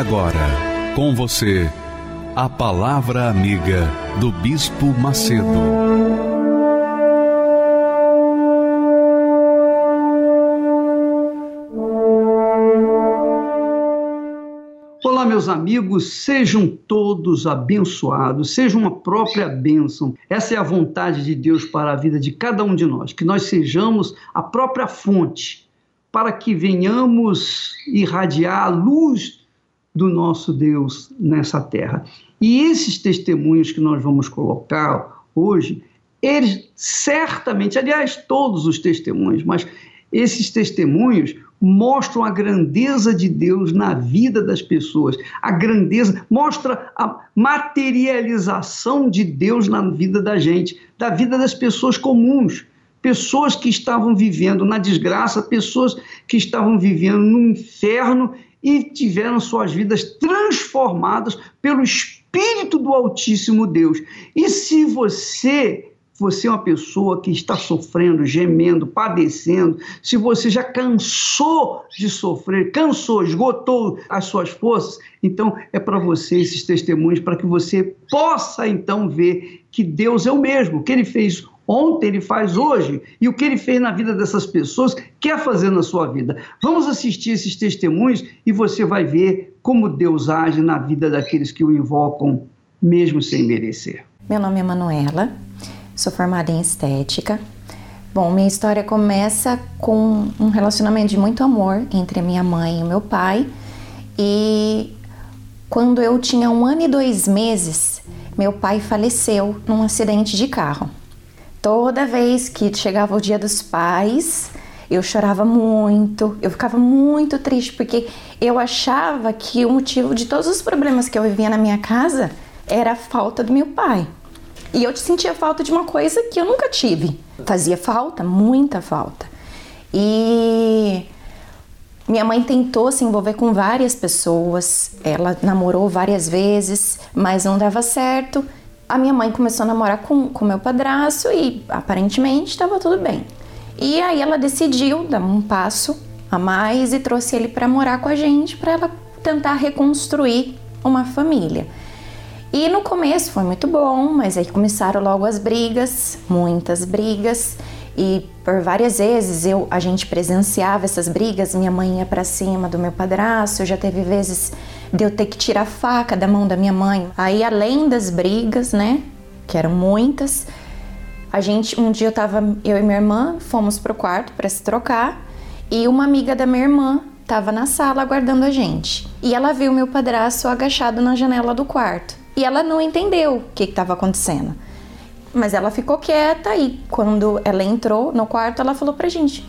Agora, com você, a Palavra Amiga do Bispo Macedo. Olá, meus amigos, sejam todos abençoados, sejam uma própria bênção. Essa é a vontade de Deus para a vida de cada um de nós, que nós sejamos a própria fonte, para que venhamos irradiar a luz do nosso Deus nessa terra. E esses testemunhos que nós vamos colocar hoje, eles certamente, aliás, todos os testemunhos, mas esses testemunhos mostram a grandeza de Deus na vida das pessoas, a grandeza, mostra a materialização de Deus na vida da gente, da vida das pessoas comuns, pessoas que estavam vivendo na desgraça, pessoas que estavam vivendo no inferno e tiveram suas vidas transformadas pelo Espírito do Altíssimo Deus. E se você você é uma pessoa que está sofrendo, gemendo, padecendo, se você já cansou de sofrer, cansou, esgotou as suas forças, então é para você esses testemunhos, para que você possa então ver que Deus é o mesmo, que Ele fez ontem, ele faz hoje, e o que ele fez na vida dessas pessoas, quer fazer na sua vida. Vamos assistir esses testemunhos e você vai ver como Deus age na vida daqueles que o invocam, mesmo sem merecer. Meu nome é Manuela, sou formada em estética. Bom, minha história começa com um relacionamento de muito amor entre a minha mãe e o meu pai. E quando eu tinha um ano e dois meses, meu pai faleceu num acidente de carro. Toda vez que chegava o dia dos pais, eu chorava muito, eu ficava muito triste porque eu achava que o motivo de todos os problemas que eu vivia na minha casa era a falta do meu pai. E eu sentia falta de uma coisa que eu nunca tive. Fazia falta, muita falta. E minha mãe tentou se envolver com várias pessoas, ela namorou várias vezes, mas não dava certo a minha mãe começou a namorar com o meu padrasto e aparentemente estava tudo bem. E aí ela decidiu dar um passo a mais e trouxe ele para morar com a gente para ela tentar reconstruir uma família. E no começo foi muito bom, mas aí começaram logo as brigas, muitas brigas. E por várias vezes eu, a gente presenciava essas brigas, minha mãe ia para cima do meu padrasto, já teve vezes de eu ter que tirar a faca da mão da minha mãe. Aí além das brigas, né, que eram muitas, a gente um dia eu tava eu e minha irmã fomos pro quarto para se trocar e uma amiga da minha irmã estava na sala aguardando a gente. E ela viu meu padrasto agachado na janela do quarto. E ela não entendeu o que estava acontecendo. Mas ela ficou quieta e quando ela entrou no quarto, ela falou pra gente: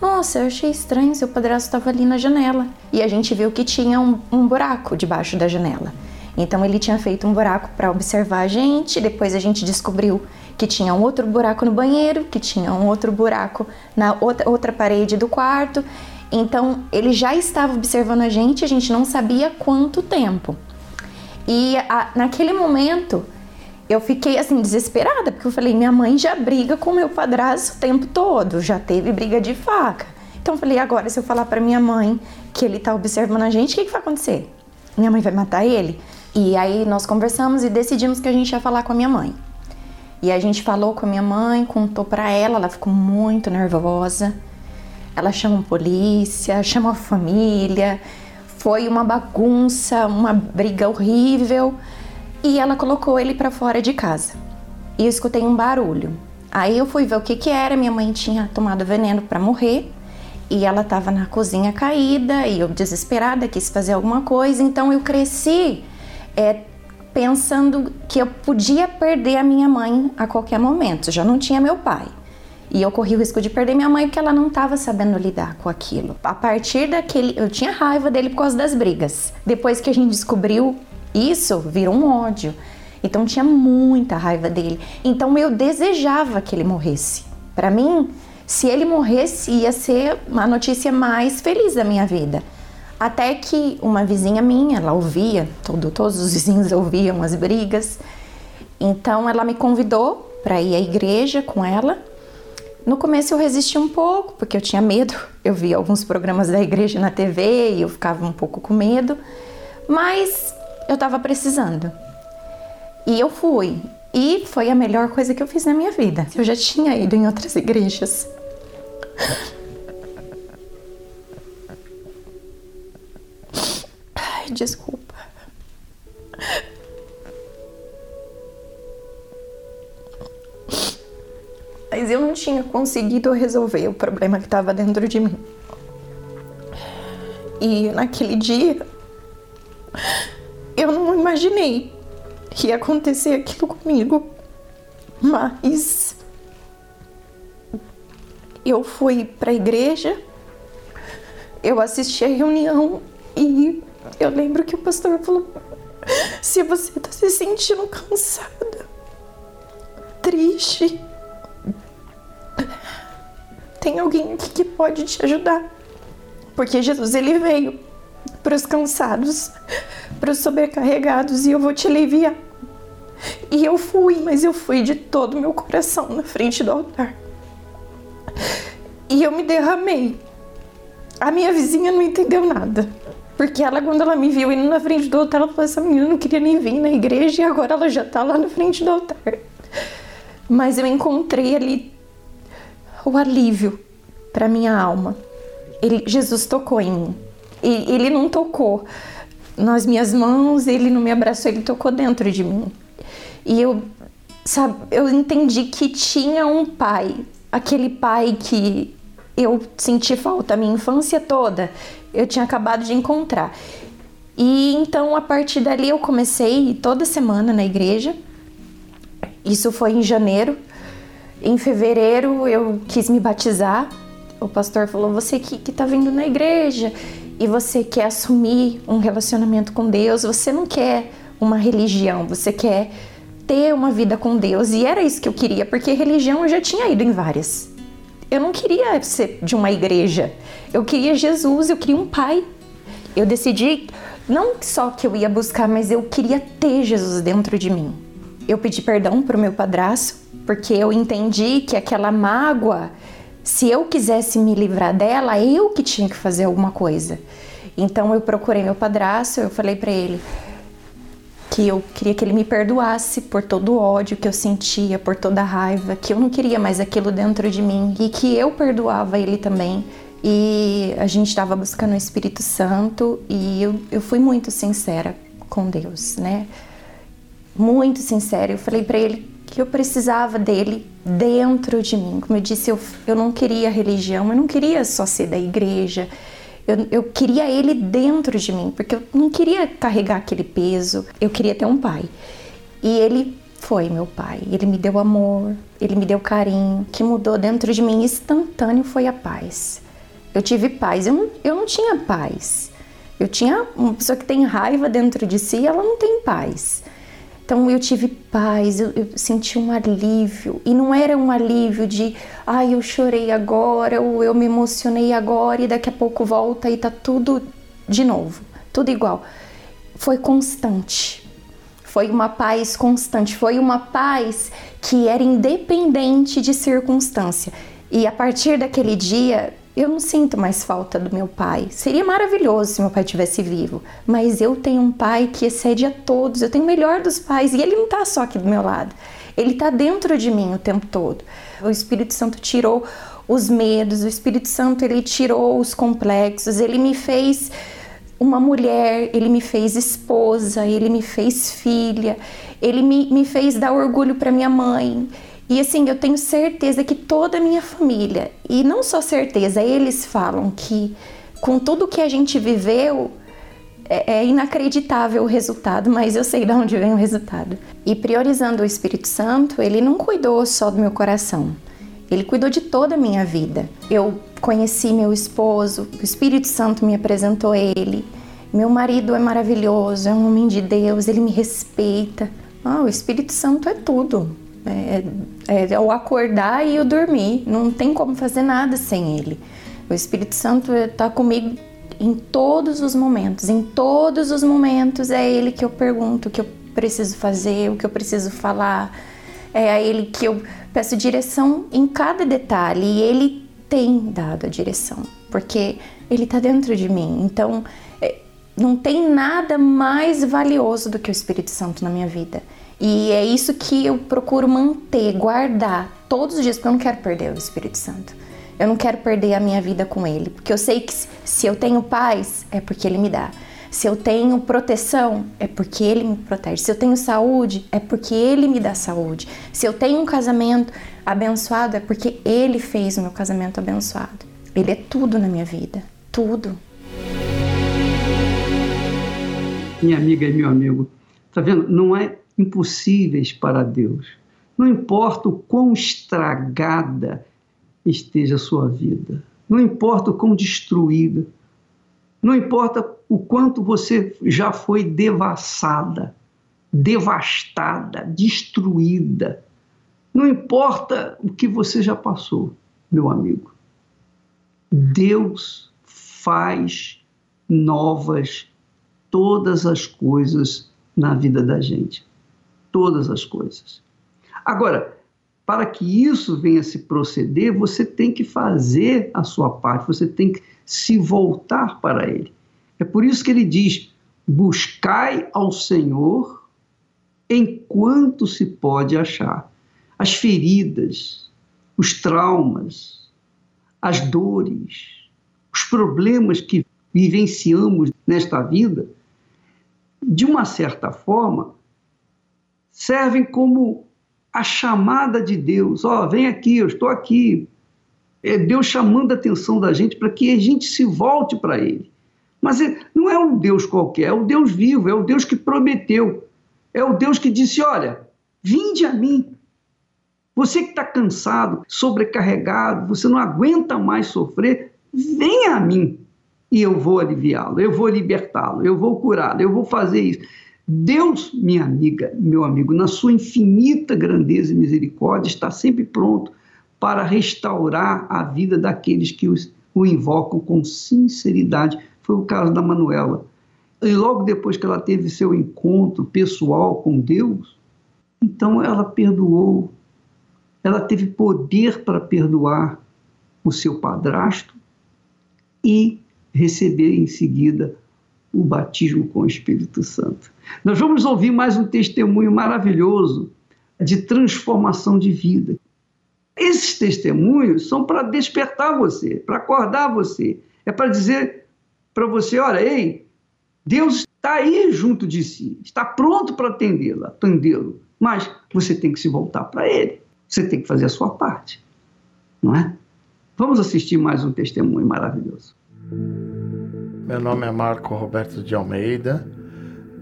Nossa, eu achei estranho, seu padrasto estava ali na janela. E a gente viu que tinha um, um buraco debaixo da janela. Então ele tinha feito um buraco para observar a gente. Depois a gente descobriu que tinha um outro buraco no banheiro, que tinha um outro buraco na outra, outra parede do quarto. Então ele já estava observando a gente, a gente não sabia quanto tempo. E a, naquele momento eu fiquei assim desesperada, porque eu falei, minha mãe já briga com meu padrasto o tempo todo, já teve briga de faca. Então eu falei, agora se eu falar para minha mãe que ele tá observando a gente, o que, que vai acontecer? Minha mãe vai matar ele? E aí nós conversamos e decidimos que a gente ia falar com a minha mãe. E a gente falou com a minha mãe, contou para ela, ela ficou muito nervosa. Ela chamou polícia, chamou a família. Foi uma bagunça, uma briga horrível e ela colocou ele para fora de casa. E eu escutei um barulho. Aí eu fui ver o que que era, minha mãe tinha tomado veneno para morrer e ela estava na cozinha caída e eu desesperada quis fazer alguma coisa, então eu cresci é, pensando que eu podia perder a minha mãe a qualquer momento, já não tinha meu pai. E eu corri o risco de perder minha mãe porque ela não estava sabendo lidar com aquilo. A partir daquele. Eu tinha raiva dele por causa das brigas. Depois que a gente descobriu isso, virou um ódio. Então tinha muita raiva dele. Então eu desejava que ele morresse. Para mim, se ele morresse, ia ser a notícia mais feliz da minha vida. Até que uma vizinha minha, ela ouvia, todo, todos os vizinhos ouviam as brigas. Então ela me convidou para ir à igreja com ela. No começo eu resisti um pouco, porque eu tinha medo. Eu via alguns programas da igreja na TV e eu ficava um pouco com medo. Mas eu estava precisando. E eu fui. E foi a melhor coisa que eu fiz na minha vida. Eu já tinha ido em outras igrejas. Ai, desculpa. Mas eu não tinha conseguido resolver o problema que estava dentro de mim. E naquele dia, eu não imaginei que ia acontecer aquilo comigo. Mas eu fui para a igreja, eu assisti a reunião e eu lembro que o pastor falou: se você está se sentindo cansada, triste, tem alguém aqui que pode te ajudar. Porque Jesus ele veio para os cansados, para os sobrecarregados e eu vou te aliviar. E eu fui, mas eu fui de todo o meu coração na frente do altar. E eu me derramei. A minha vizinha não entendeu nada. Porque ela, quando ela me viu indo na frente do altar, ela falou: essa menina não queria nem vir na igreja e agora ela já tá lá na frente do altar. Mas eu encontrei ali o alívio para minha alma. Ele, Jesus tocou em mim. E ele não tocou nas minhas mãos, ele não me abraçou, ele tocou dentro de mim. E eu, sabe, eu entendi que tinha um pai, aquele pai que eu senti falta a minha infância toda, eu tinha acabado de encontrar. E então a partir dali eu comecei toda semana na igreja. Isso foi em janeiro. Em fevereiro eu quis me batizar. O pastor falou: Você que, que tá vindo na igreja e você quer assumir um relacionamento com Deus, você não quer uma religião, você quer ter uma vida com Deus. E era isso que eu queria, porque religião eu já tinha ido em várias. Eu não queria ser de uma igreja. Eu queria Jesus, eu queria um pai. Eu decidi não só que eu ia buscar, mas eu queria ter Jesus dentro de mim. Eu pedi perdão para o meu padrasto, porque eu entendi que aquela mágoa, se eu quisesse me livrar dela, eu que tinha que fazer alguma coisa. Então eu procurei meu padrasto, eu falei para ele: que eu queria que ele me perdoasse por todo o ódio que eu sentia, por toda a raiva, que eu não queria mais aquilo dentro de mim e que eu perdoava ele também. E a gente estava buscando o Espírito Santo e eu, eu fui muito sincera com Deus, né? Muito sincera. Eu falei para ele que eu precisava dele dentro de mim. Como eu disse, eu, eu não queria religião, eu não queria só ser da igreja. Eu, eu queria ele dentro de mim, porque eu não queria carregar aquele peso. Eu queria ter um pai. E ele foi meu pai. Ele me deu amor, ele me deu carinho. O que mudou dentro de mim instantâneo foi a paz. Eu tive paz. Eu não, eu não tinha paz. Eu tinha uma pessoa que tem raiva dentro de si, ela não tem paz. Então eu tive paz, eu, eu, senti um alívio. E não era um alívio de, ai, ah, eu chorei agora, ou eu me emocionei agora e daqui a pouco volta e tá tudo de novo, tudo igual. Foi constante. Foi uma paz constante, foi uma paz que era independente de circunstância. E a partir daquele dia, eu não sinto mais falta do meu pai. Seria maravilhoso se meu pai estivesse vivo, mas eu tenho um pai que excede a todos. Eu tenho o melhor dos pais e ele não está só aqui do meu lado. Ele está dentro de mim o tempo todo. O Espírito Santo tirou os medos, o Espírito Santo ele tirou os complexos, ele me fez uma mulher, ele me fez esposa, ele me fez filha, ele me, me fez dar orgulho para minha mãe, e assim, eu tenho certeza que toda a minha família, e não só certeza, eles falam que com tudo que a gente viveu, é, é inacreditável o resultado, mas eu sei de onde vem o resultado. E priorizando o Espírito Santo, ele não cuidou só do meu coração. Ele cuidou de toda a minha vida. Eu conheci meu esposo, o Espírito Santo me apresentou ele. Meu marido é maravilhoso, é um homem de Deus, ele me respeita. Ah, o Espírito Santo é tudo. É, é, é o acordar e o dormir. Não tem como fazer nada sem ele. O Espírito Santo está comigo em todos os momentos. Em todos os momentos é ele que eu pergunto o que eu preciso fazer, o que eu preciso falar. É a ele que eu peço direção em cada detalhe e ele tem dado a direção, porque ele está dentro de mim. Então, é, não tem nada mais valioso do que o Espírito Santo na minha vida. E é isso que eu procuro manter, guardar todos os dias, porque eu não quero perder o Espírito Santo. Eu não quero perder a minha vida com ele, porque eu sei que se eu tenho paz, é porque ele me dá. Se eu tenho proteção, é porque Ele me protege. Se eu tenho saúde, é porque Ele me dá saúde. Se eu tenho um casamento abençoado, é porque Ele fez o meu casamento abençoado. Ele é tudo na minha vida. Tudo. Minha amiga e meu amigo, tá vendo? Não é impossíveis para Deus. Não importa o quão estragada esteja a sua vida. Não importa o quão destruída. Não importa o quanto você já foi devassada, devastada, destruída. Não importa o que você já passou, meu amigo. Deus faz novas todas as coisas na vida da gente. Todas as coisas. Agora, para que isso venha se proceder, você tem que fazer a sua parte, você tem que se voltar para Ele. É por isso que ele diz: buscai ao Senhor enquanto se pode achar. As feridas, os traumas, as dores, os problemas que vivenciamos nesta vida, de uma certa forma, servem como a chamada de Deus: ó, oh, vem aqui, eu estou aqui. É Deus chamando a atenção da gente para que a gente se volte para Ele. Mas não é um Deus qualquer, é o Deus vivo, é o Deus que prometeu. É o Deus que disse: Olha, vinde a mim. Você que está cansado, sobrecarregado, você não aguenta mais sofrer, venha a mim e eu vou aliviá-lo, eu vou libertá-lo, eu vou curá-lo, eu vou fazer isso. Deus, minha amiga, meu amigo, na sua infinita grandeza e misericórdia, está sempre pronto para restaurar a vida daqueles que o invocam com sinceridade foi o caso da Manuela. E logo depois que ela teve seu encontro pessoal com Deus, então ela perdoou. Ela teve poder para perdoar o seu padrasto e receber em seguida o batismo com o Espírito Santo. Nós vamos ouvir mais um testemunho maravilhoso de transformação de vida. Esses testemunhos são para despertar você, para acordar você, é para dizer para você, olha, ei, Deus está aí junto de si, está pronto para atendê-lo, atendê-lo, mas você tem que se voltar para Ele, você tem que fazer a sua parte, não é? Vamos assistir mais um testemunho maravilhoso. Meu nome é Marco Roberto de Almeida,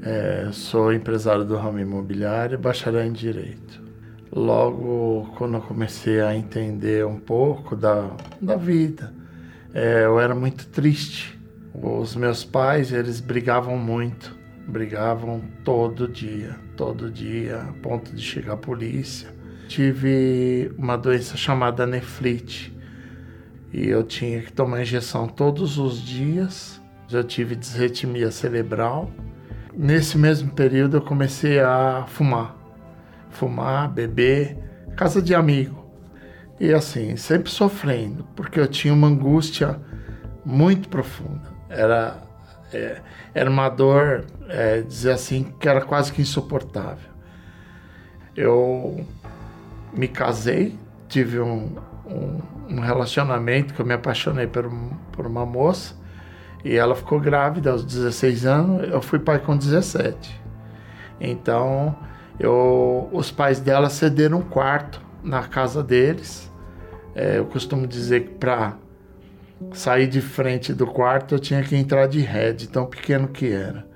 é, sou empresário do ramo imobiliário e bacharel em Direito. Logo, quando eu comecei a entender um pouco da, da vida, é, eu era muito triste os meus pais, eles brigavam muito, brigavam todo dia, todo dia, a ponto de chegar a polícia. Tive uma doença chamada nefrite e eu tinha que tomar injeção todos os dias. Já tive desretimia cerebral. Nesse mesmo período eu comecei a fumar, fumar, beber, casa de amigo. E assim, sempre sofrendo, porque eu tinha uma angústia muito profunda era, é, era uma dor, é, dizer assim, que era quase que insuportável. Eu me casei, tive um, um, um relacionamento que eu me apaixonei por, por uma moça e ela ficou grávida aos 16 anos, eu fui pai com 17. Então, eu, os pais dela cederam um quarto na casa deles. É, eu costumo dizer que para sair de frente do quarto, eu tinha que entrar de head, tão pequeno que era.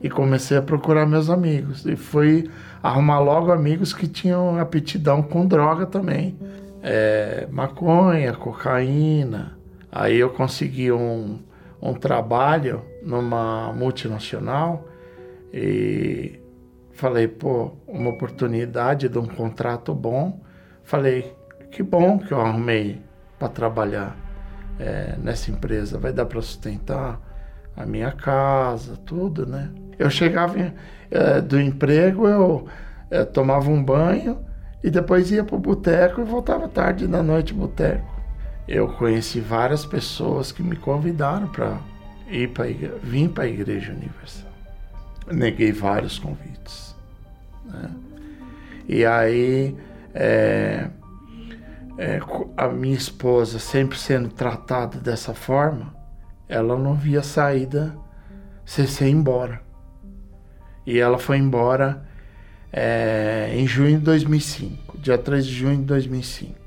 E comecei a procurar meus amigos. E fui arrumar logo amigos que tinham aptidão com droga também. é, maconha, cocaína. Aí eu consegui um, um trabalho numa multinacional e falei, pô, uma oportunidade de um contrato bom. Falei, que bom que eu arrumei para trabalhar é, nessa empresa, vai dar para sustentar a minha casa, tudo, né? Eu chegava é, do emprego, eu é, tomava um banho e depois ia para o boteco e voltava tarde da noite boteco. Eu conheci várias pessoas que me convidaram para ir para vir para a Igreja Universal. Neguei vários convites. Né? E aí é, é, a minha esposa sempre sendo tratada dessa forma, ela não via saída sem ser embora. E ela foi embora é, em junho de 2005, dia 3 de junho de 2005.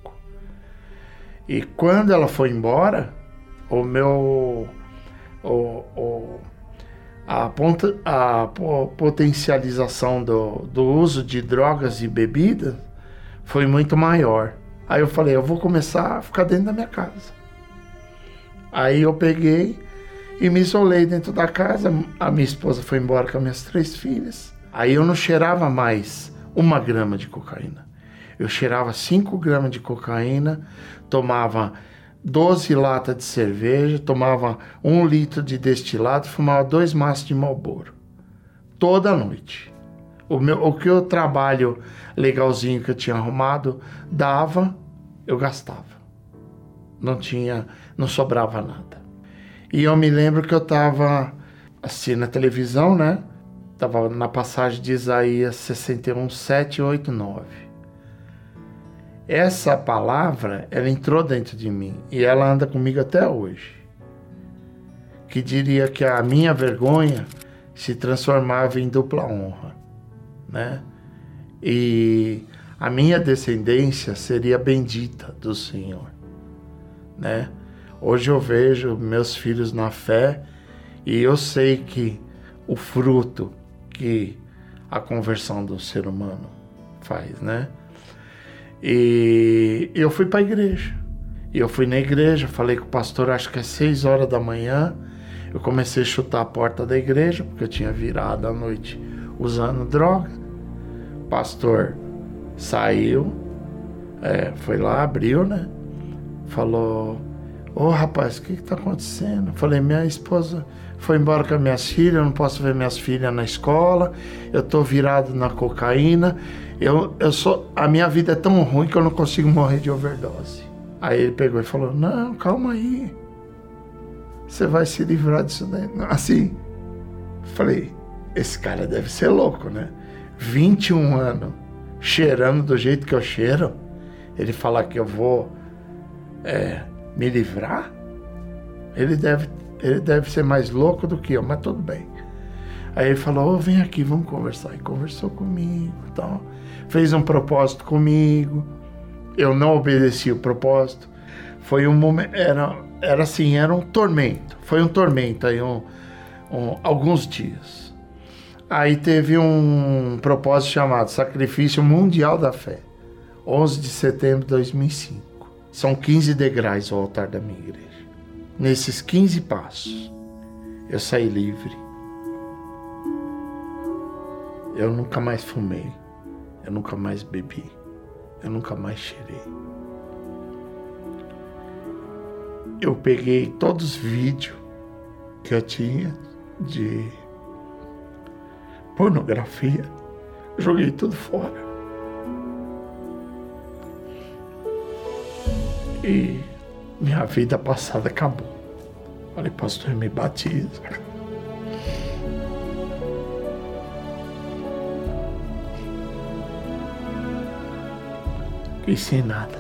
E quando ela foi embora, o meu. O, o, a, ponta, a potencialização do, do uso de drogas e bebidas foi muito maior. Aí eu falei, eu vou começar a ficar dentro da minha casa. Aí eu peguei e me isolei dentro da casa. A minha esposa foi embora com as minhas três filhas. Aí eu não cheirava mais uma grama de cocaína. Eu cheirava cinco gramas de cocaína, tomava 12 latas de cerveja, tomava um litro de destilado, fumava dois maços de Marlboro. Toda noite. O, meu, o que eu trabalho legalzinho que eu tinha arrumado dava, eu gastava. Não tinha, não sobrava nada. E eu me lembro que eu estava assim na televisão, né? Estava na passagem de Isaías 61, 7, 8, 9. Essa palavra, ela entrou dentro de mim e ela anda comigo até hoje. Que diria que a minha vergonha se transformava em dupla honra, né? E a minha descendência seria bendita do Senhor, né? Hoje eu vejo meus filhos na fé e eu sei que o fruto que a conversão do ser humano faz, né? E eu fui para a igreja. Eu fui na igreja, falei com o pastor, acho que é seis horas da manhã. Eu comecei a chutar a porta da igreja, porque eu tinha virado à noite usando droga. O pastor Saiu, é, foi lá, abriu, né? Falou: Ô oh, rapaz, o que está acontecendo? Falei: Minha esposa foi embora com as minhas filhas, eu não posso ver minhas filhas na escola, eu tô virado na cocaína, eu, eu sou, a minha vida é tão ruim que eu não consigo morrer de overdose. Aí ele pegou e falou: Não, calma aí, você vai se livrar disso daí. Assim, falei: Esse cara deve ser louco, né? 21 anos cheirando do jeito que eu cheiro, ele falar que eu vou é, me livrar, ele deve, ele deve ser mais louco do que eu, mas tudo bem. Aí ele falou, oh, vem aqui, vamos conversar. E conversou comigo então, Fez um propósito comigo. Eu não obedeci o propósito. Foi um momento, era, era assim, era um tormento. Foi um tormento aí, um, um, alguns dias. Aí teve um propósito chamado Sacrifício Mundial da Fé, 11 de setembro de 2005. São 15 degraus ao altar da minha igreja. Nesses 15 passos, eu saí livre. Eu nunca mais fumei, eu nunca mais bebi, eu nunca mais cheirei. Eu peguei todos os vídeos que eu tinha de pornografia. Joguei tudo fora. E minha vida passada acabou. Falei, pastor, me batiza. Fiquei sem nada.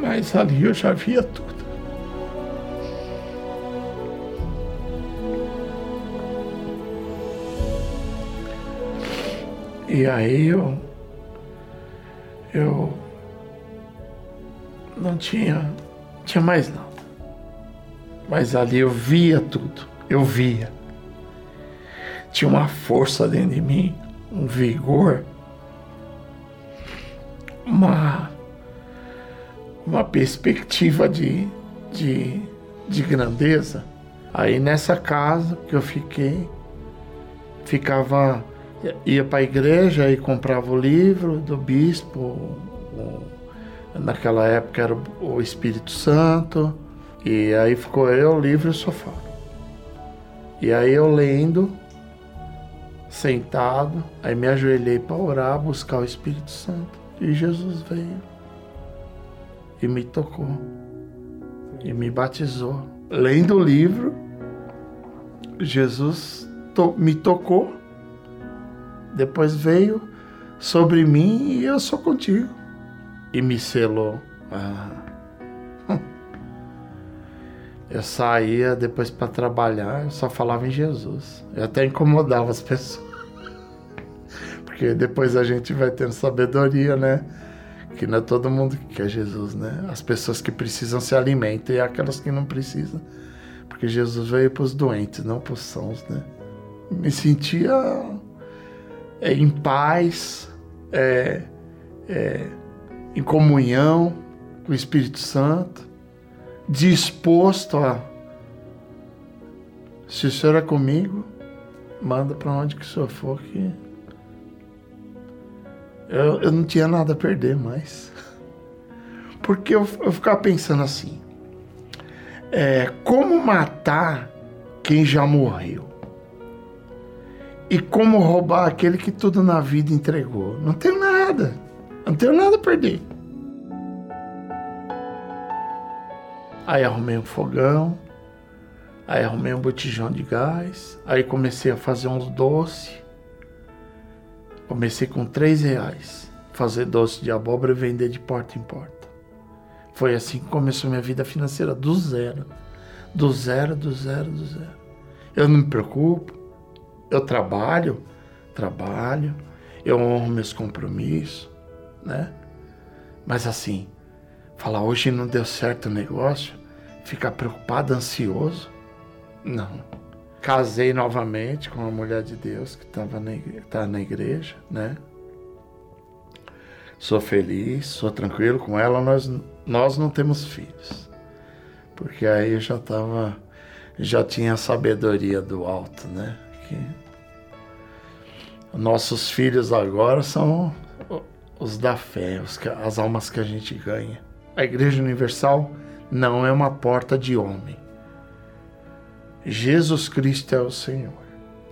Mas ali eu já via tudo. E aí eu, eu não tinha, tinha mais nada. Mas ali eu via tudo, eu via. Tinha uma força dentro de mim, um vigor. uma, uma perspectiva de, de, de grandeza. Aí nessa casa que eu fiquei, ficava, ia para a igreja e comprava o livro do bispo, naquela época era o Espírito Santo, e aí ficou eu, o livro e o sofá. E aí eu lendo, sentado, aí me ajoelhei para orar, buscar o Espírito Santo. E Jesus veio e me tocou e me batizou. Lendo o livro, Jesus to me tocou, depois veio sobre mim e eu sou contigo. E me selou. Ah. Eu saía depois para trabalhar, eu só falava em Jesus. Eu até incomodava as pessoas. Porque depois a gente vai tendo sabedoria, né? Que não é todo mundo que quer Jesus, né? As pessoas que precisam se alimentam e aquelas que não precisam. Porque Jesus veio para os doentes, não para os sãos, né? Me sentia é, em paz, é, é, em comunhão com o Espírito Santo disposto a. Se o senhor é comigo, manda para onde que o senhor for que. Eu, eu não tinha nada a perder mais. Porque eu, eu ficava pensando assim: é, como matar quem já morreu? E como roubar aquele que tudo na vida entregou? Não tenho nada. Não tenho nada a perder. Aí arrumei um fogão, aí arrumei um botijão de gás, aí comecei a fazer uns doces. Comecei com três reais, fazer doce de abóbora e vender de porta em porta. Foi assim que começou minha vida financeira, do zero. Do zero, do zero, do zero. Eu não me preocupo, eu trabalho, trabalho, eu honro meus compromissos, né? Mas assim, Falar hoje não deu certo o negócio, ficar preocupado, ansioso. Não. Casei novamente com uma mulher de Deus que estava na, tá na igreja, né? Sou feliz, sou tranquilo com ela. Nós, nós não temos filhos. Porque aí eu já estava, já tinha a sabedoria do alto, né? Que nossos filhos agora são os da fé, os, as almas que a gente ganha. A Igreja Universal não é uma porta de homem. Jesus Cristo é o Senhor.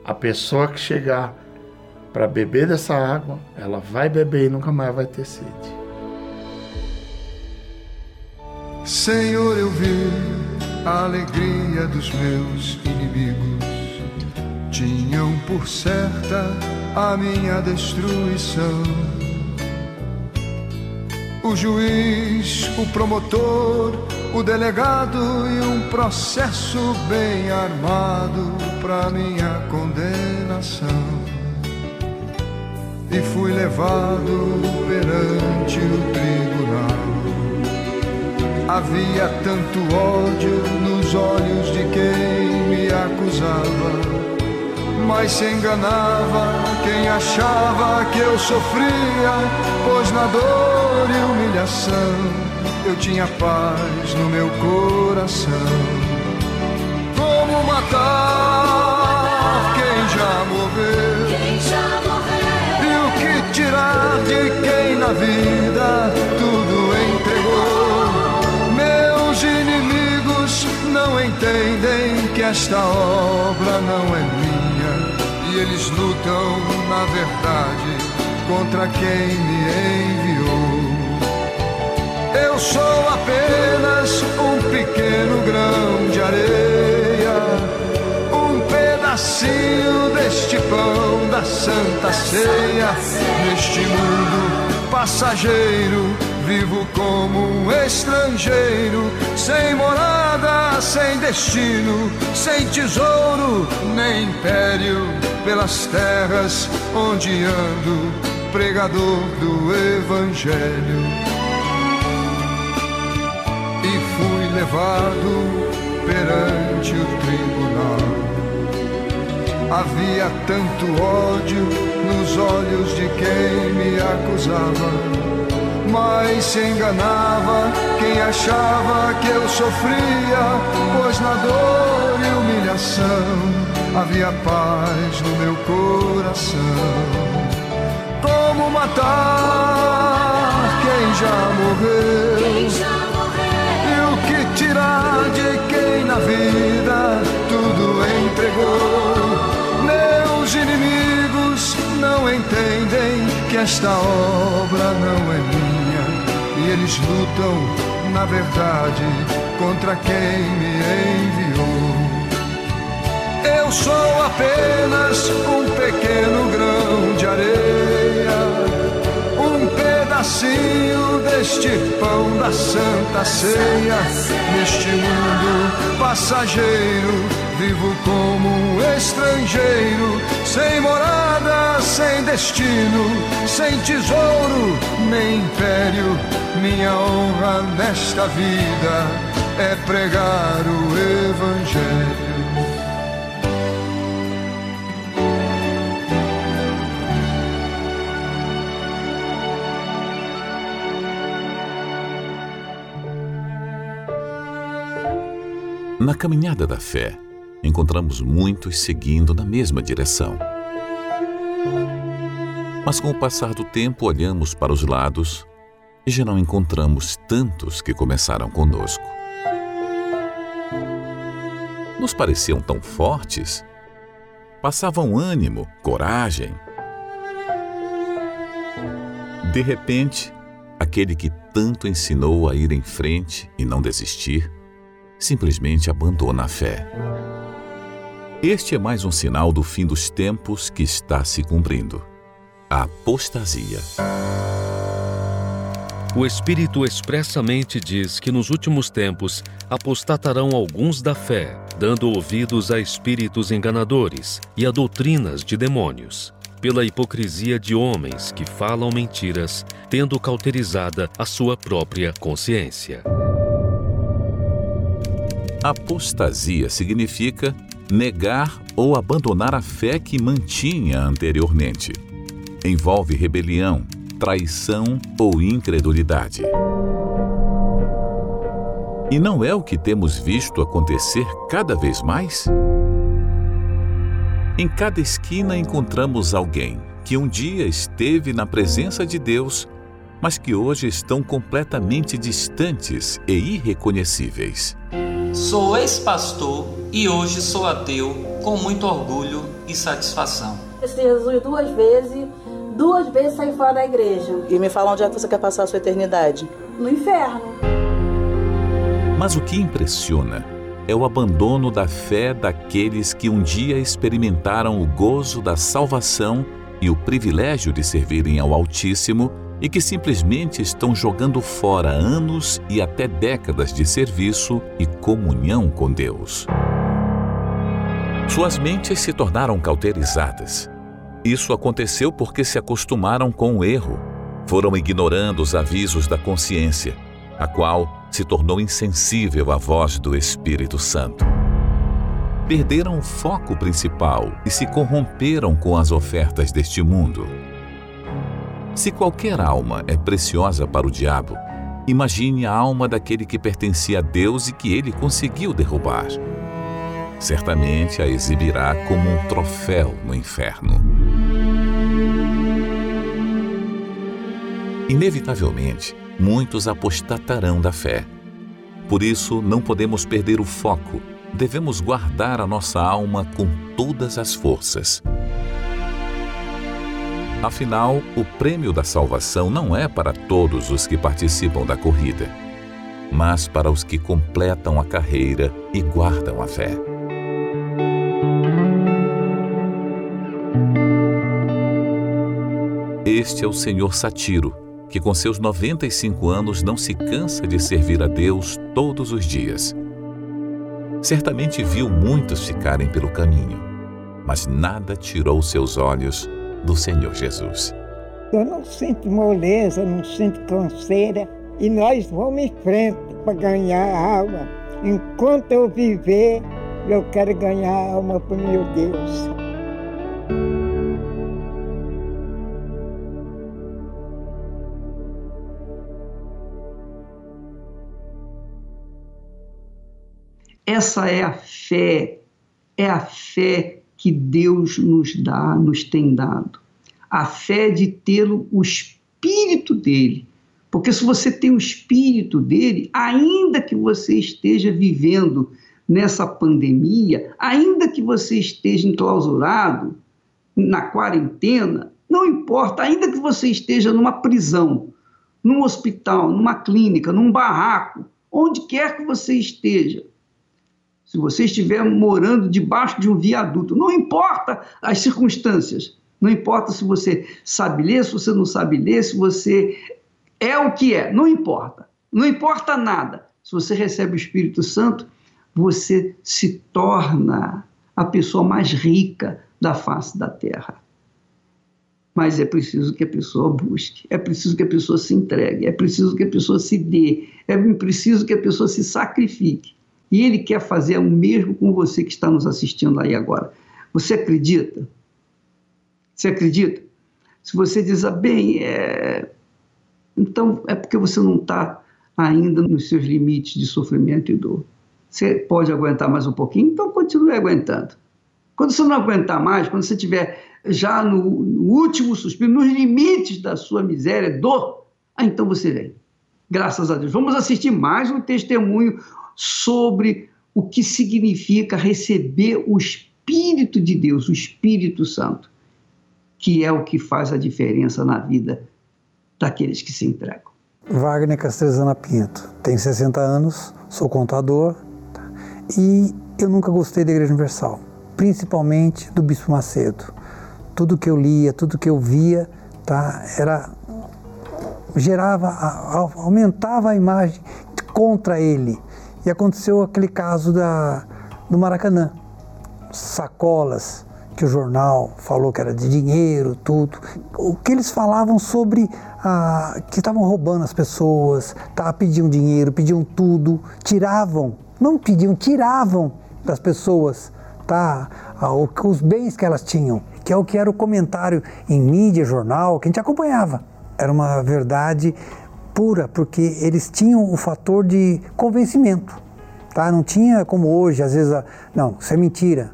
A pessoa que chegar para beber dessa água, ela vai beber e nunca mais vai ter sede. Senhor, eu vi a alegria dos meus inimigos. Tinham por certa a minha destruição o juiz, o promotor, o delegado e um processo bem armado para minha condenação. E fui levado perante o tribunal. Havia tanto ódio nos olhos de quem me acusava mas se enganava quem achava que eu sofria, pois na dor e humilhação eu tinha paz no meu coração. Como matar quem já morreu? Quem já morreu? E o que tirar de quem na vida tudo entregou? Meus inimigos não entendem que esta obra não é minha e eles lutam, na verdade, contra quem me enviou. Eu sou apenas um pequeno grão de areia, um pedacinho deste pão da santa ceia, neste mundo passageiro Vivo como um estrangeiro, sem morada, sem destino, sem tesouro, nem império, pelas terras onde ando, pregador do Evangelho. E fui levado perante o tribunal. Havia tanto ódio nos olhos de quem me acusava mas se enganava quem achava que eu sofria, pois na dor e humilhação havia paz no meu coração. Como matar quem já morreu? Quem já morreu? E o que tirar de quem na vida tudo entregou? Meus inimigos não entendem que esta obra não é minha eles lutam, na verdade, contra quem me enviou. Eu sou apenas um pequeno grão de areia, um pedacinho deste pão da santa ceia. Neste mundo passageiro, vivo como um estrangeiro, sem morada, sem destino, sem tesouro, nem império. Minha honra nesta vida é pregar o Evangelho. Na caminhada da fé, encontramos muitos seguindo na mesma direção. Mas com o passar do tempo, olhamos para os lados e já não encontramos tantos que começaram conosco. Nos pareciam tão fortes, passavam ânimo, coragem. De repente, aquele que tanto ensinou a ir em frente e não desistir, simplesmente abandona a fé. Este é mais um sinal do fim dos tempos que está se cumprindo a apostasia. O Espírito expressamente diz que nos últimos tempos apostatarão alguns da fé, dando ouvidos a espíritos enganadores e a doutrinas de demônios, pela hipocrisia de homens que falam mentiras, tendo cauterizada a sua própria consciência. Apostasia significa negar ou abandonar a fé que mantinha anteriormente. Envolve rebelião, traição ou incredulidade. E não é o que temos visto acontecer cada vez mais? Em cada esquina encontramos alguém que um dia esteve na presença de Deus, mas que hoje estão completamente distantes e irreconhecíveis. Sou ex-pastor e hoje sou ateu com muito orgulho e satisfação. Esse Jesus duas vezes, duas vezes saí fora da igreja, E me fala onde é que você quer passar a sua eternidade. no inferno. Mas o que impressiona é o abandono da fé daqueles que um dia experimentaram o gozo da salvação e o privilégio de servirem ao Altíssimo e que simplesmente estão jogando fora anos e até décadas de serviço e comunhão com Deus. Suas mentes se tornaram cauterizadas. Isso aconteceu porque se acostumaram com o erro, foram ignorando os avisos da consciência, a qual se tornou insensível à voz do Espírito Santo. Perderam o foco principal e se corromperam com as ofertas deste mundo. Se qualquer alma é preciosa para o diabo, imagine a alma daquele que pertencia a Deus e que ele conseguiu derrubar. Certamente a exibirá como um troféu no inferno. Inevitavelmente, muitos apostatarão da fé. Por isso, não podemos perder o foco. Devemos guardar a nossa alma com todas as forças. Afinal, o prêmio da salvação não é para todos os que participam da corrida, mas para os que completam a carreira e guardam a fé. Este é o Senhor Satiro, que com seus 95 anos não se cansa de servir a Deus todos os dias. Certamente viu muitos ficarem pelo caminho, mas nada tirou seus olhos do Senhor Jesus. Eu não sinto moleza, não sinto canseira e nós vamos em frente para ganhar a alma. Enquanto eu viver, eu quero ganhar a alma para meu Deus. Essa é a fé, é a fé que Deus nos dá, nos tem dado. A fé de ter o espírito dele. Porque se você tem o espírito dele, ainda que você esteja vivendo nessa pandemia, ainda que você esteja enclausurado, na quarentena, não importa, ainda que você esteja numa prisão, num hospital, numa clínica, num barraco, onde quer que você esteja, se você estiver morando debaixo de um viaduto, não importa as circunstâncias, não importa se você sabe ler, se você não sabe ler, se você é o que é, não importa. Não importa nada. Se você recebe o Espírito Santo, você se torna a pessoa mais rica da face da terra. Mas é preciso que a pessoa busque, é preciso que a pessoa se entregue, é preciso que a pessoa se dê, é preciso que a pessoa se sacrifique. E Ele quer fazer o mesmo com você que está nos assistindo aí agora. Você acredita? Você acredita? Se você diz, ah, bem, é... então é porque você não está ainda nos seus limites de sofrimento e dor. Você pode aguentar mais um pouquinho? Então continue aguentando. Quando você não aguentar mais, quando você estiver já no, no, último suspiro, nos limites da sua miséria, dor, ah, então você vem. Graças a Deus. Vamos assistir mais um testemunho sobre o que significa receber o Espírito de Deus, o Espírito Santo, que é o que faz a diferença na vida daqueles que se entregam. Wagner Castrezana Pinto, tenho 60 anos, sou contador tá? e eu nunca gostei da Igreja Universal, principalmente do Bispo Macedo. Tudo que eu lia, tudo que eu via, tá, era gerava, aumentava a imagem contra ele. E aconteceu aquele caso da, do Maracanã. Sacolas, que o jornal falou que era de dinheiro, tudo. O que eles falavam sobre ah, que estavam roubando as pessoas, tá, pediam dinheiro, pediam tudo, tiravam, não pediam, tiravam das pessoas tá, ah, os bens que elas tinham, que é o que era o comentário em mídia, jornal, que a gente acompanhava. Era uma verdade pura, porque eles tinham o fator de convencimento. Tá? Não tinha como hoje, às vezes, não, isso é mentira.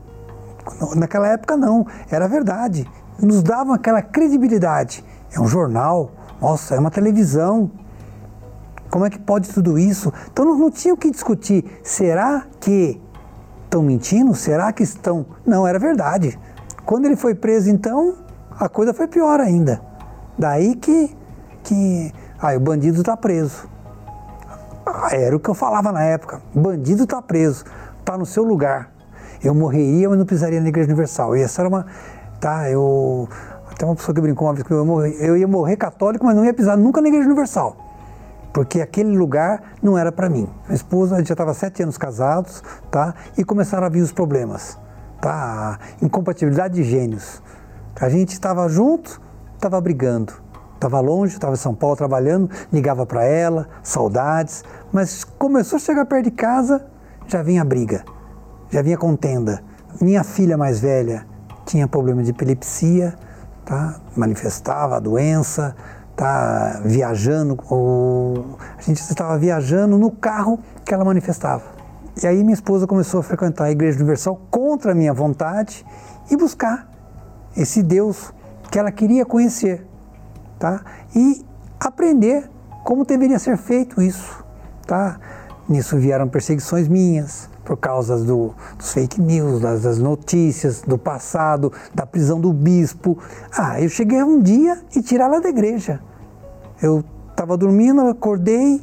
Naquela época não, era verdade. Nos davam aquela credibilidade. É um jornal, nossa, é uma televisão. Como é que pode tudo isso? Então não, não tinha o que discutir. Será que estão mentindo? Será que estão. Não, era verdade. Quando ele foi preso, então, a coisa foi pior ainda. Daí que, que Aí o bandido está preso. Era o que eu falava na época. Bandido está preso, está no seu lugar. Eu morreria, mas não pisaria na Igreja Universal. E essa era uma. Tá, eu. Até uma pessoa que brincou uma vez que eu ia morrer, eu ia morrer católico, mas não ia pisar nunca na Igreja Universal. Porque aquele lugar não era para mim. Minha esposa, a gente já estava sete anos casados, tá? E começaram a vir os problemas, tá? Incompatibilidade de gênios. A gente estava junto, estava brigando Estava longe, estava em São Paulo trabalhando, ligava para ela, saudades, mas começou a chegar perto de casa, já vinha briga, já vinha contenda. Minha filha mais velha tinha problema de epilepsia, tá? manifestava a doença, tá viajando, ou... a gente estava viajando no carro que ela manifestava. E aí minha esposa começou a frequentar a Igreja Universal contra a minha vontade e buscar esse Deus que ela queria conhecer tá? E aprender como deveria ser feito isso, tá? Nisso vieram perseguições minhas por causa do, dos fake news, das, das, notícias, do passado, da prisão do bispo. Ah, eu cheguei um dia e tirar ela da igreja. Eu estava dormindo, acordei,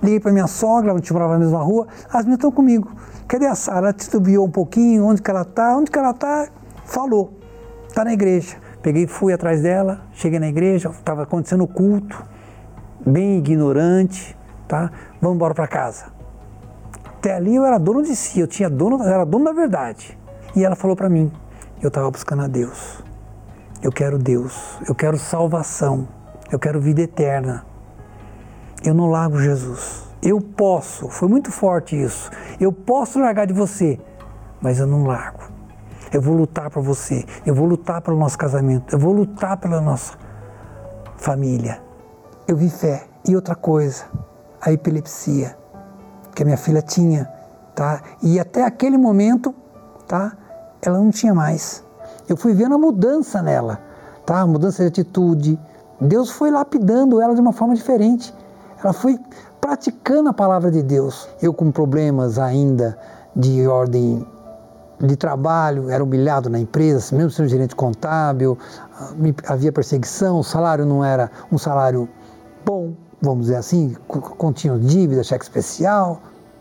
liguei para minha sogra, a gente morava na mesma rua, as minhas estão comigo. Cadê a Sara? Ela titubeou um pouquinho, onde que ela está? Onde que ela está? Falou, está na igreja. Peguei, fui atrás dela, cheguei na igreja, estava acontecendo o culto, bem ignorante, tá? Vamos embora para casa. Até ali eu era dono de si, eu tinha dono, eu era dono da verdade. E ela falou para mim, eu estava buscando a Deus. Eu quero Deus, eu quero salvação, eu quero vida eterna. Eu não largo Jesus. Eu posso, foi muito forte isso. Eu posso largar de você, mas eu não largo. Eu vou lutar por você. Eu vou lutar pelo nosso casamento. Eu vou lutar pela nossa família. Eu vi fé. E outra coisa, a epilepsia que a minha filha tinha, tá? E até aquele momento, tá? Ela não tinha mais. Eu fui vendo a mudança nela, tá? A mudança de atitude. Deus foi lapidando ela de uma forma diferente. Ela foi praticando a palavra de Deus. Eu com problemas ainda de ordem de trabalho, era humilhado na empresa, mesmo sendo gerente contábil, havia perseguição, o salário não era um salário bom, vamos dizer assim, continha dívida, cheque especial.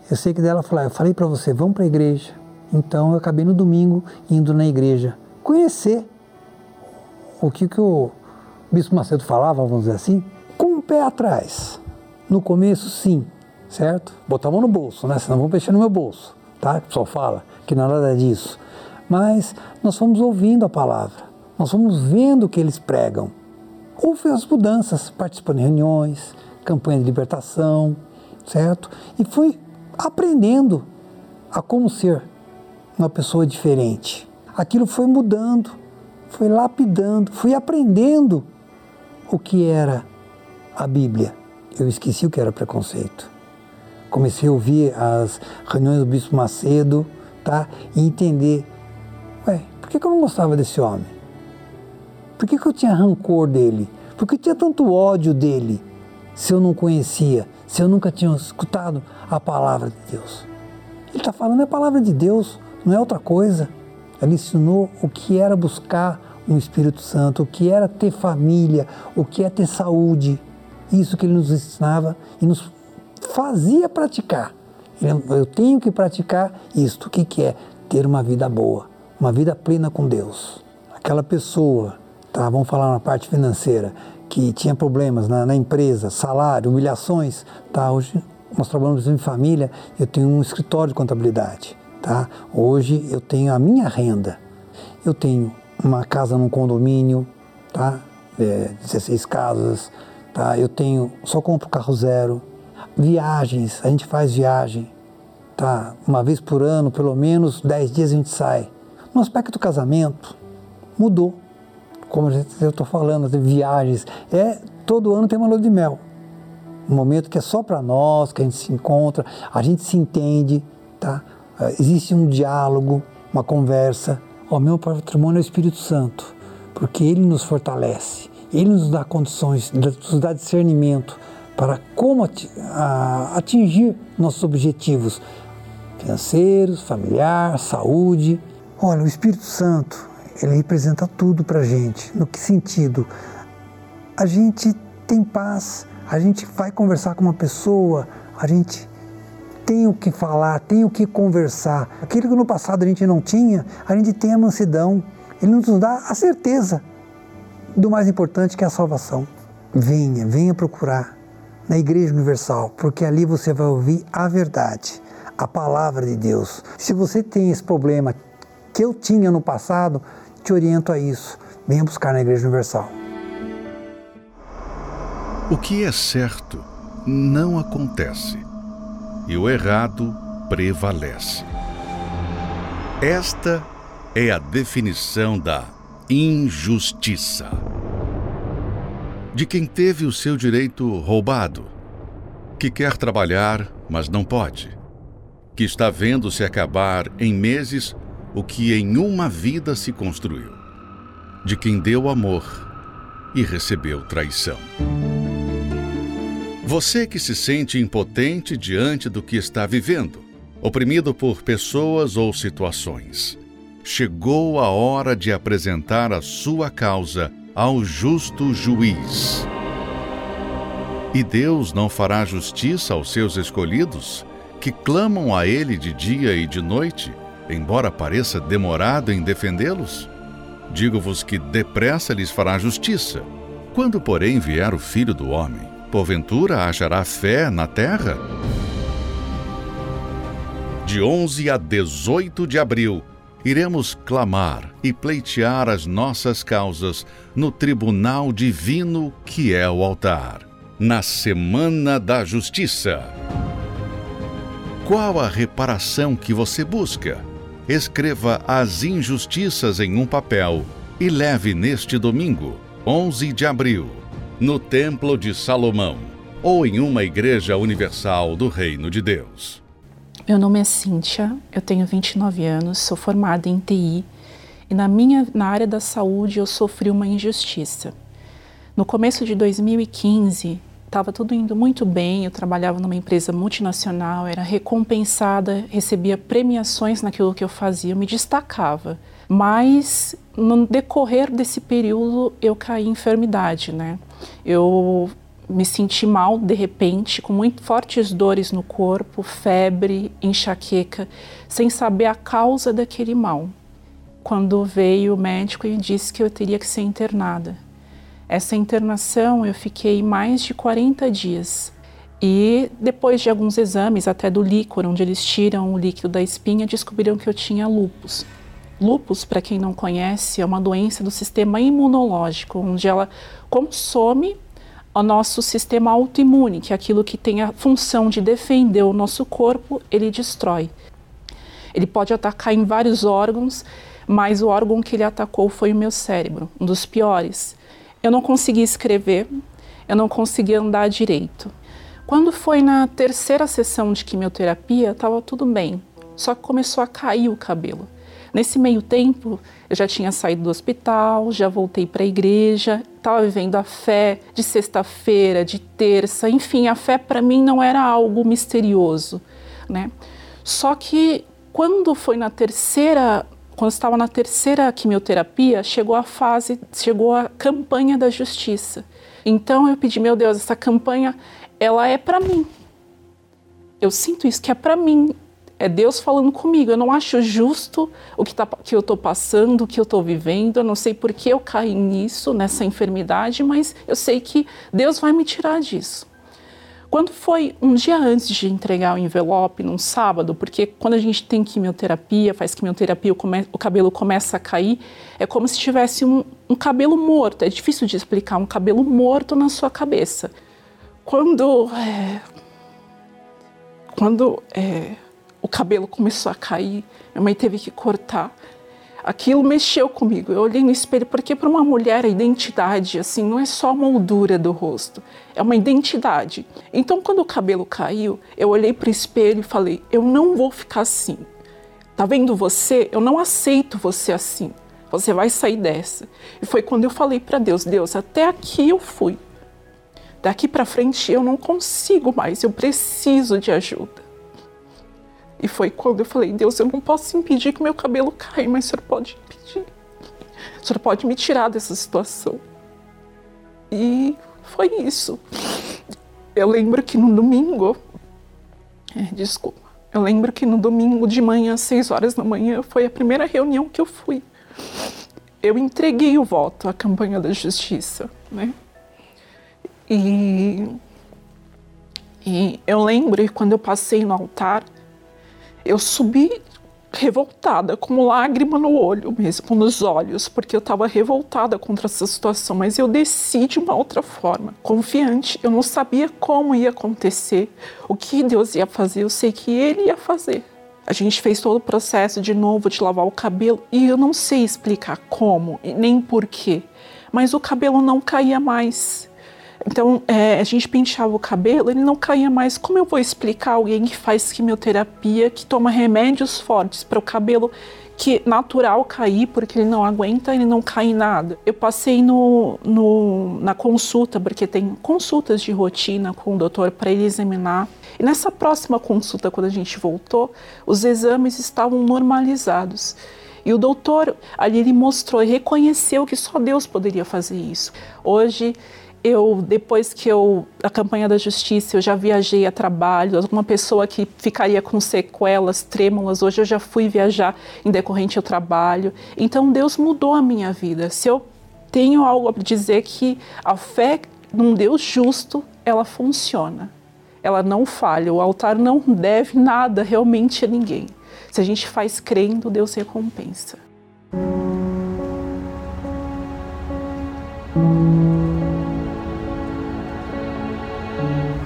Eu sei que dela falou, eu falei para você, vamos para a igreja. Então eu acabei no domingo indo na igreja conhecer o que, que o Bispo Macedo falava, vamos dizer assim, com o pé atrás. No começo, sim, certo? Botar a mão no bolso, né? Senão vão mexer no meu bolso, tá? O pessoal fala que não é nada disso. Mas nós fomos ouvindo a palavra, nós fomos vendo o que eles pregam. Houve as mudanças, participando de reuniões, campanha de libertação, certo? E fui aprendendo a como ser uma pessoa diferente. Aquilo foi mudando, foi lapidando, fui aprendendo o que era a Bíblia. Eu esqueci o que era preconceito. Comecei a ouvir as reuniões do Bispo Macedo, E entender, ué, por que, eu não gostava desse homem? Por que, que eu tinha rancor dele? Por que eu tinha tanto ódio dele se eu não conhecia, se eu nunca tinha escutado a palavra de Deus? Ele está falando é a palavra de Deus, não é outra coisa. Ele ensinou o que era buscar um Espírito Santo, o que era ter família, o que é ter saúde. Isso que ele nos ensinava e nos fazia praticar. Eu tenho que praticar isto. O que, que é? Ter uma vida boa, uma vida plena com Deus. Aquela pessoa, tá, vamos falar na parte financeira, que tinha problemas na, na empresa, salário, humilhações, tá, hoje nós trabalhamos em família, eu tenho um escritório de contabilidade, tá? Hoje eu tenho a minha renda. Eu tenho uma casa num condomínio, tá? É, 16 casas, tá? Eu tenho, só compro carro zero, Viagens, a gente faz viagem, tá? Uma vez por ano, pelo menos 10 dias a gente sai. No aspecto do casamento, mudou. Como eu estou falando, de viagens. É, todo ano tem uma lua de mel. Um momento que é só para nós, que a gente se encontra, a gente se entende, tá? Existe um diálogo, uma conversa. O meu patrimônio é o Espírito Santo, porque ele nos fortalece, ele nos dá condições, nos dá discernimento para como atingir nossos objetivos financeiros, familiar, saúde. Olha, o Espírito Santo, ele representa tudo para a gente. No que sentido? A gente tem paz, a gente vai conversar com uma pessoa, a gente tem o que falar, tem o que conversar. Aquilo que no passado a gente não tinha, a gente tem a mansidão. Ele nos dá a certeza do mais importante que é a salvação. Venha, venha procurar na Igreja Universal, porque ali você vai ouvir a verdade, a palavra de Deus. Se você tem esse problema que eu tinha no passado, te oriento a isso. Venha buscar na Igreja Universal. O que é certo não acontece e o errado prevalece. Esta é a definição da injustiça de quem teve o seu direito roubado, que quer trabalhar, mas não pode, que está vendo se acabar em meses o que em uma vida se construiu, de quem deu amor e recebeu traição. Você que se sente impotente diante do que está vivendo, oprimido por pessoas ou situações, chegou a hora de apresentar a sua causa ao justo juiz. E Deus não fará justiça aos seus escolhidos, que clamam a Ele de dia e de noite, embora pareça demorado em defendê-los? Digo-vos que depressa lhes fará justiça. Quando, porém, vier o Filho do Homem, porventura achará fé na terra? De 11 a 18 de abril, iremos clamar e pleitear as nossas causas no tribunal divino que é o altar, na Semana da Justiça. Qual a reparação que você busca? Escreva as injustiças em um papel e leve neste domingo, 11 de abril, no Templo de Salomão ou em uma igreja universal do Reino de Deus. Meu nome é Cíntia, eu tenho 29 anos, sou formada em TI e na minha na área da saúde eu sofri uma injustiça. No começo de 2015, estava tudo indo muito bem, eu trabalhava numa empresa multinacional, era recompensada, recebia premiações naquilo que eu fazia, eu me destacava. Mas no decorrer desse período eu caí em enfermidade, né? Eu me senti mal de repente, com muito fortes dores no corpo, febre, enxaqueca, sem saber a causa daquele mal. Quando veio o médico e disse que eu teria que ser internada. Essa internação eu fiquei mais de 40 dias. E depois de alguns exames, até do líquor, onde eles tiram o líquido da espinha, descobriram que eu tinha lupus. Lupus, para quem não conhece, é uma doença do sistema imunológico, onde ela consome o nosso sistema autoimune, que é aquilo que tem a função de defender o nosso corpo, ele destrói. Ele pode atacar em vários órgãos, mas o órgão que ele atacou foi o meu cérebro, um dos piores. Eu não conseguia escrever, eu não conseguia andar direito. Quando foi na terceira sessão de quimioterapia, estava tudo bem, só que começou a cair o cabelo. Nesse meio tempo, eu já tinha saído do hospital, já voltei para a igreja, estava vivendo a fé de sexta-feira, de terça, enfim, a fé para mim não era algo misterioso, né? Só que quando foi na terceira, quando estava na terceira quimioterapia, chegou a fase, chegou a campanha da justiça. Então eu pedi, meu Deus, essa campanha, ela é para mim. Eu sinto isso que é para mim é Deus falando comigo. Eu não acho justo o que, tá, que eu estou passando, o que eu estou vivendo. Eu não sei por que eu caí nisso, nessa enfermidade, mas eu sei que Deus vai me tirar disso. Quando foi um dia antes de entregar o envelope, num sábado, porque quando a gente tem quimioterapia, faz quimioterapia, o, come, o cabelo começa a cair, é como se tivesse um, um cabelo morto. É difícil de explicar, um cabelo morto na sua cabeça. Quando. É, quando. É, o cabelo começou a cair, minha mãe teve que cortar. Aquilo mexeu comigo. Eu olhei no espelho porque para uma mulher a identidade assim não é só a moldura do rosto, é uma identidade. Então quando o cabelo caiu, eu olhei para o espelho e falei: "Eu não vou ficar assim. Tá vendo você? Eu não aceito você assim. Você vai sair dessa". E foi quando eu falei para Deus: "Deus, até aqui eu fui. Daqui para frente eu não consigo mais, eu preciso de ajuda". E foi quando eu falei, Deus, eu não posso impedir que meu cabelo caia, mas o Senhor pode impedir. O Senhor pode me tirar dessa situação. E foi isso. Eu lembro que no domingo, é, desculpa, eu lembro que no domingo de manhã, às seis horas da manhã, foi a primeira reunião que eu fui. Eu entreguei o voto à campanha da justiça, né? E, e eu lembro quando eu passei no altar, eu subi revoltada, com lágrima no olho mesmo, nos olhos, porque eu estava revoltada contra essa situação, mas eu desci de uma outra forma, confiante. Eu não sabia como ia acontecer, o que Deus ia fazer, eu sei que Ele ia fazer. A gente fez todo o processo de novo de lavar o cabelo e eu não sei explicar como nem porquê, mas o cabelo não caía mais. Então, é, a gente penteava o cabelo, ele não caía mais. Como eu vou explicar alguém que faz quimioterapia, que toma remédios fortes para o cabelo que natural cair, porque ele não aguenta, ele não cai em nada. Eu passei no, no, na consulta, porque tem consultas de rotina com o doutor para ele examinar. E nessa próxima consulta, quando a gente voltou, os exames estavam normalizados. E o doutor ali ele mostrou e reconheceu que só Deus poderia fazer isso. Hoje eu depois que eu a campanha da justiça eu já viajei a trabalho. Alguma pessoa que ficaria com sequelas trêmulas hoje eu já fui viajar em decorrente ao trabalho. Então Deus mudou a minha vida. Se eu tenho algo a dizer que a fé num Deus justo ela funciona. Ela não falha o altar não deve nada realmente a ninguém. Se a gente faz crendo Deus recompensa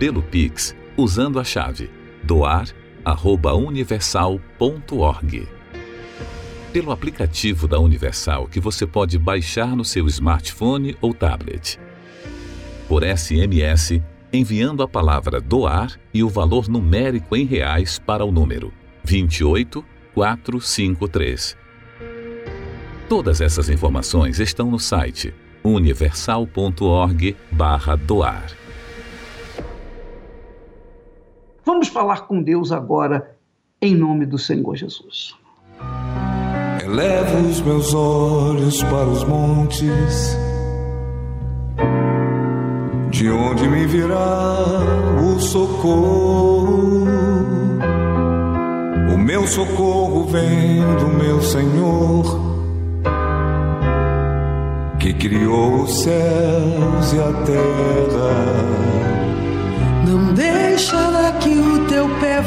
pelo Pix usando a chave doar@universal.org, pelo aplicativo da Universal que você pode baixar no seu smartphone ou tablet, por SMS enviando a palavra doar e o valor numérico em reais para o número 28 453. Todas essas informações estão no site universal.org/doar. Vamos falar com Deus agora em nome do Senhor Jesus. Elevo os meus olhos para os montes, de onde me virá o socorro. O meu socorro vem do meu Senhor, que criou os céus e a terra. Não deixará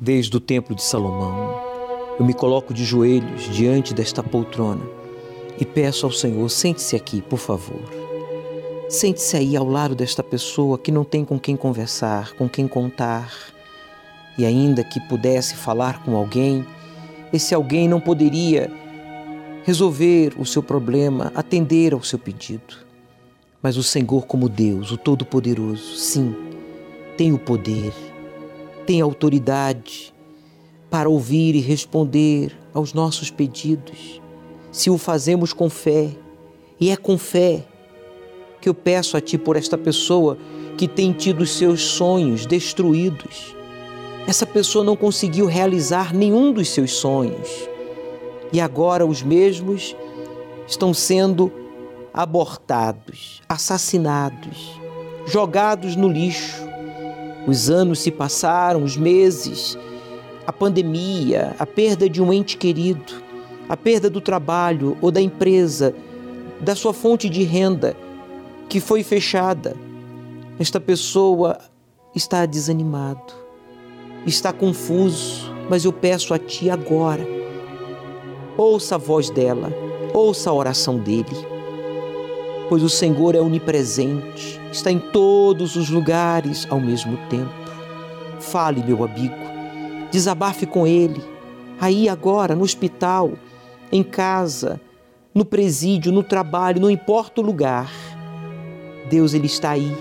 desde o templo de Salomão, eu me coloco de joelhos diante desta poltrona e peço ao Senhor: sente-se aqui, por favor. Sente-se aí ao lado desta pessoa que não tem com quem conversar, com quem contar. E ainda que pudesse falar com alguém, esse alguém não poderia resolver o seu problema, atender ao seu pedido. Mas o Senhor, como Deus, o Todo-Poderoso, sim, tem o poder, tem autoridade para ouvir e responder aos nossos pedidos, se o fazemos com fé. E é com fé que eu peço a Ti por esta pessoa que tem tido seus sonhos destruídos. Essa pessoa não conseguiu realizar nenhum dos seus sonhos e agora os mesmos estão sendo abortados, assassinados, jogados no lixo. Os anos se passaram, os meses, a pandemia, a perda de um ente querido, a perda do trabalho ou da empresa, da sua fonte de renda que foi fechada. Esta pessoa está desanimado, está confuso, mas eu peço a Ti agora. Ouça a voz dela, ouça a oração dele, pois o Senhor é onipresente, está em todos os lugares ao mesmo tempo. Fale, meu amigo, desabafe com ele, aí agora, no hospital, em casa, no presídio, no trabalho, não importa o lugar. Deus ele está aí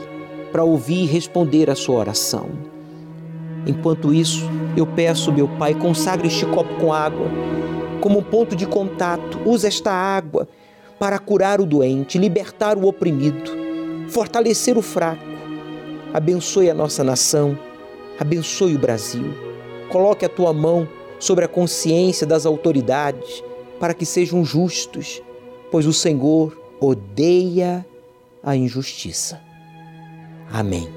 para ouvir e responder a sua oração. Enquanto isso, eu peço, meu Pai, consagre este copo com água como ponto de contato. Use esta água para curar o doente, libertar o oprimido, fortalecer o fraco. Abençoe a nossa nação, abençoe o Brasil. Coloque a tua mão sobre a consciência das autoridades para que sejam justos, pois o Senhor odeia a injustiça. Amém.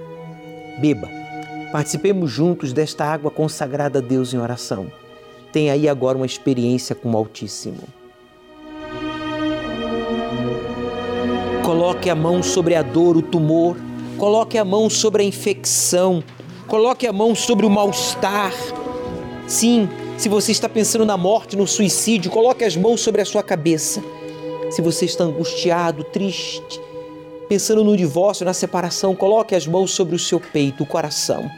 Beba, participemos juntos desta água consagrada a Deus em oração. Tenha aí agora uma experiência com o Altíssimo. Coloque a mão sobre a dor, o tumor, coloque a mão sobre a infecção, coloque a mão sobre o mal-estar. Sim, se você está pensando na morte, no suicídio, coloque as mãos sobre a sua cabeça. Se você está angustiado, triste, pensando no divórcio, na separação, coloque as mãos sobre o seu peito, o coração.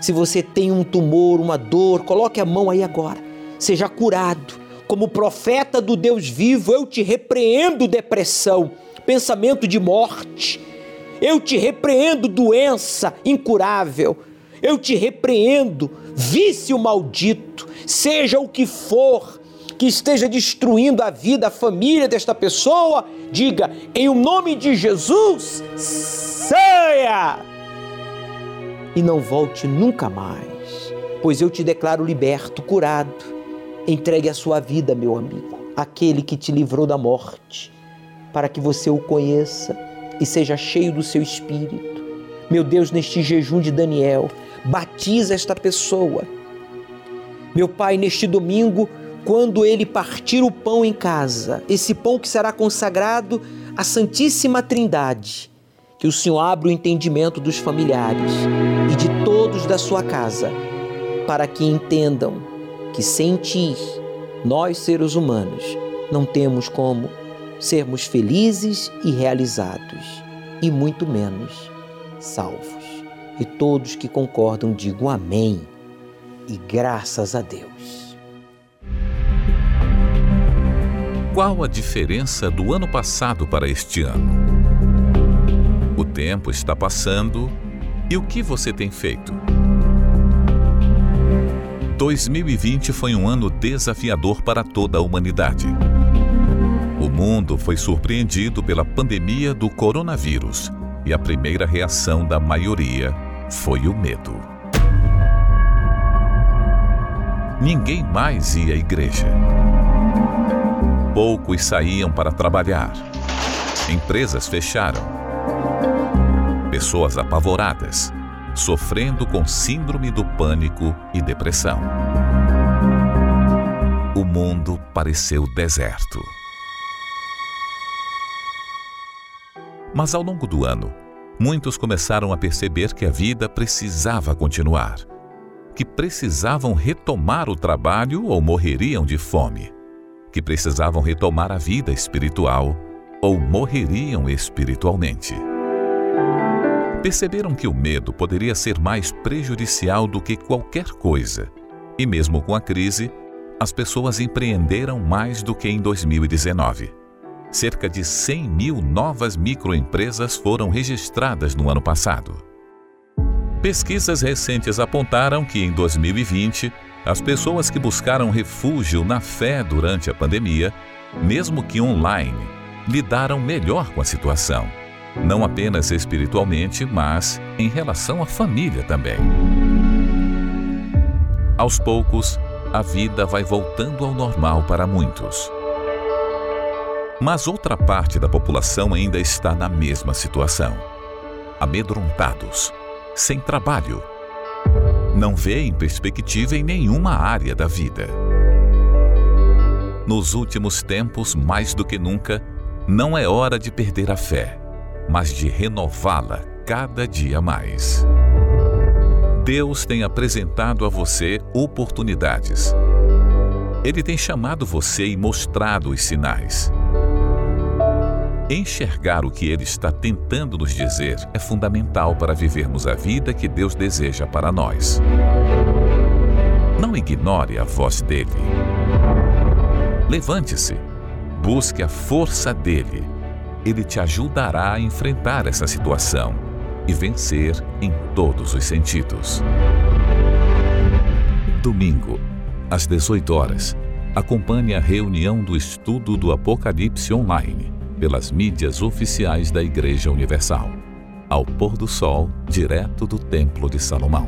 Se você tem um tumor, uma dor, coloque a mão aí agora. Seja curado. Como profeta do Deus vivo, eu te repreendo depressão, pensamento de morte. Eu te repreendo doença incurável. Eu te repreendo vício maldito, seja o que for que esteja destruindo a vida, a família desta pessoa, diga em o nome de Jesus, saia! E não volte nunca mais, pois eu te declaro liberto, curado. Entregue a sua vida, meu amigo, aquele que te livrou da morte, para que você o conheça e seja cheio do seu espírito. Meu Deus, neste jejum de Daniel, batiza esta pessoa. Meu Pai, neste domingo, quando ele partir o pão em casa, esse pão que será consagrado à Santíssima Trindade, que o Senhor abra o entendimento dos familiares e de todos da sua casa, para que entendam que sem ti, nós seres humanos, não temos como sermos felizes e realizados, e muito menos salvos. E todos que concordam digam amém e graças a Deus. Qual a diferença do ano passado para este ano? O tempo está passando e o que você tem feito? 2020 foi um ano desafiador para toda a humanidade. Mundo foi surpreendido pela pandemia do coronavírus e a primeira reação da maioria foi o medo. Ninguém mais ia à igreja. Poucos saíam para trabalhar. Empresas fecharam. Pessoas apavoradas, sofrendo com síndrome do pânico e depressão. O mundo pareceu deserto. Mas ao longo do ano, muitos começaram a perceber que a vida precisava continuar, que precisavam retomar o trabalho ou morreriam de fome, que precisavam retomar a vida espiritual ou morreriam espiritualmente. Perceberam que o medo poderia ser mais prejudicial do que qualquer coisa, e mesmo com a crise, as pessoas empreenderam mais do que em 2019 cerca de 100 mil novas microempresas foram registradas no ano passado. Pesquisas recentes apontaram que em 2020, as pessoas que buscaram refúgio na fé durante a pandemia, mesmo que online, lidaram melhor com a situação não apenas espiritualmente, mas em relação à família também. Aos poucos, a vida vai voltando ao normal para muitos. Mas outra parte da população ainda está na mesma situação. Amedrontados, sem trabalho. Não vêem perspectiva em nenhuma área da vida. Nos últimos tempos, mais do que nunca, não é hora de perder a fé, mas de renová-la cada dia mais. Deus tem apresentado a você oportunidades. Ele tem chamado você e mostrado os sinais. Enxergar o que ele está tentando nos dizer é fundamental para vivermos a vida que Deus deseja para nós. Não ignore a voz dele. Levante-se, busque a força dele. Ele te ajudará a enfrentar essa situação e vencer em todos os sentidos. Domingo, às 18 horas, acompanhe a reunião do estudo do Apocalipse online pelas mídias oficiais da Igreja Universal. Ao pôr do sol, direto do Templo de Salomão.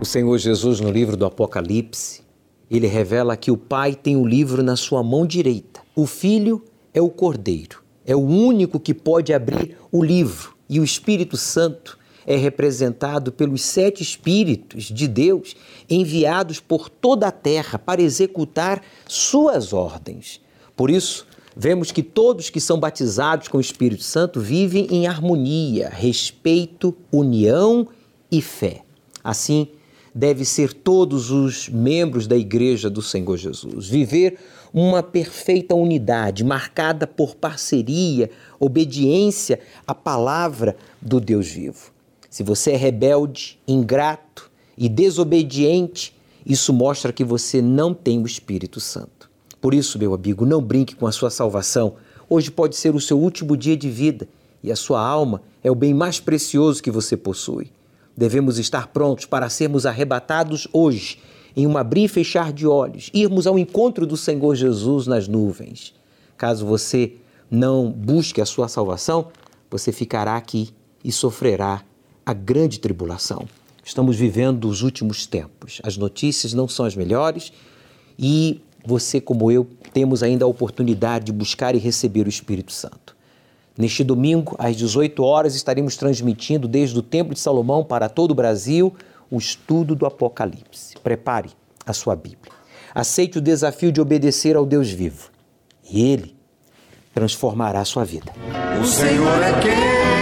O Senhor Jesus, no livro do Apocalipse, ele revela que o Pai tem o livro na sua mão direita. O Filho é o Cordeiro. É o único que pode abrir o livro. E o Espírito Santo é representado pelos sete Espíritos de Deus enviados por toda a terra para executar suas ordens. Por isso, vemos que todos que são batizados com o Espírito Santo vivem em harmonia, respeito, união e fé. Assim, deve ser todos os membros da Igreja do Senhor Jesus. Viver uma perfeita unidade, marcada por parceria, obediência à palavra do Deus vivo. Se você é rebelde, ingrato e desobediente, isso mostra que você não tem o Espírito Santo. Por isso, meu amigo, não brinque com a sua salvação. Hoje pode ser o seu último dia de vida e a sua alma é o bem mais precioso que você possui. Devemos estar prontos para sermos arrebatados hoje, em um abrir e fechar de olhos, irmos ao encontro do Senhor Jesus nas nuvens. Caso você não busque a sua salvação, você ficará aqui e sofrerá a grande tribulação. Estamos vivendo os últimos tempos. As notícias não são as melhores e você, como eu, temos ainda a oportunidade de buscar e receber o Espírito Santo. Neste domingo, às 18 horas, estaremos transmitindo desde o Templo de Salomão para todo o Brasil o estudo do Apocalipse. Prepare a sua Bíblia. Aceite o desafio de obedecer ao Deus vivo e Ele transformará a sua vida. O Senhor é quem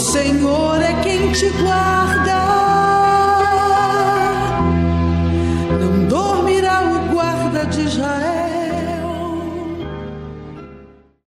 Senhor é quem te guarda